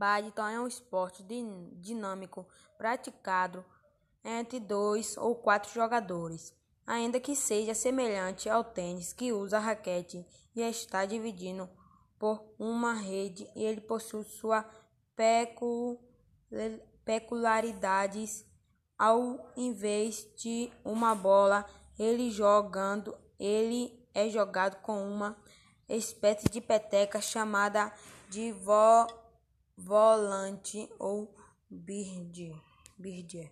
Badminton é um esporte dinâmico praticado entre dois ou quatro jogadores, ainda que seja semelhante ao tênis, que usa raquete e está dividido por uma rede. Ele possui suas peculiaridades. Ao invés de uma bola, ele jogando, ele é jogado com uma espécie de peteca chamada de vo volante ou bird. bird.